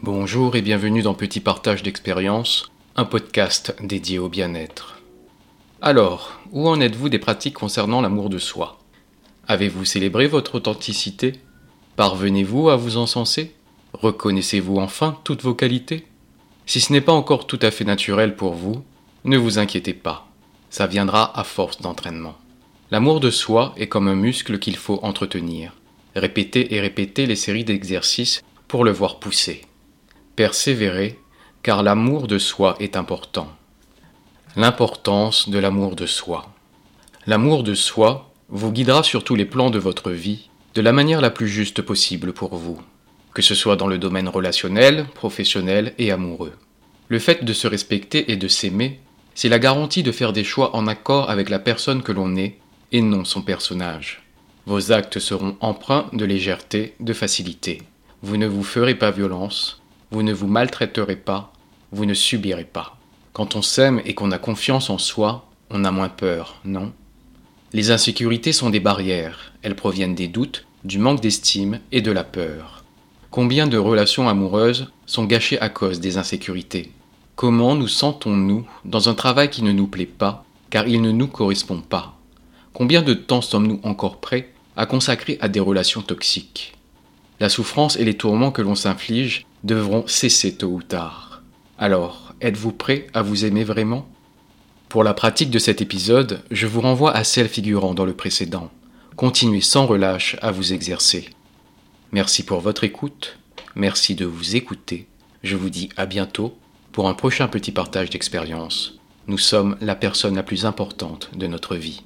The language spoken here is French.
Bonjour et bienvenue dans Petit Partage d'expérience, un podcast dédié au bien-être. Alors, où en êtes-vous des pratiques concernant l'amour de soi? Avez-vous célébré votre authenticité? Parvenez-vous à vous encenser? Reconnaissez-vous enfin toutes vos qualités? Si ce n'est pas encore tout à fait naturel pour vous, ne vous inquiétez pas, ça viendra à force d'entraînement. L'amour de soi est comme un muscle qu'il faut entretenir. Répétez et répétez les séries d'exercices pour le voir pousser. Persévérez, car l'amour de soi est important. L'importance de l'amour de soi. L'amour de soi vous guidera sur tous les plans de votre vie de la manière la plus juste possible pour vous, que ce soit dans le domaine relationnel, professionnel et amoureux. Le fait de se respecter et de s'aimer, c'est la garantie de faire des choix en accord avec la personne que l'on est et non son personnage. Vos actes seront empreints de légèreté, de facilité. Vous ne vous ferez pas violence, vous ne vous maltraiterez pas, vous ne subirez pas. Quand on s'aime et qu'on a confiance en soi, on a moins peur, non? Les insécurités sont des barrières, elles proviennent des doutes, du manque d'estime et de la peur. Combien de relations amoureuses sont gâchées à cause des insécurités? Comment nous sentons-nous dans un travail qui ne nous plaît pas, car il ne nous correspond pas? Combien de temps sommes-nous encore prêts à consacrer à des relations toxiques? La souffrance et les tourments que l'on s'inflige devront cesser tôt ou tard. Alors, êtes-vous prêt à vous aimer vraiment? Pour la pratique de cet épisode, je vous renvoie à celle figurant dans le précédent. Continuez sans relâche à vous exercer. Merci pour votre écoute, merci de vous écouter. Je vous dis à bientôt pour un prochain petit partage d'expérience. Nous sommes la personne la plus importante de notre vie.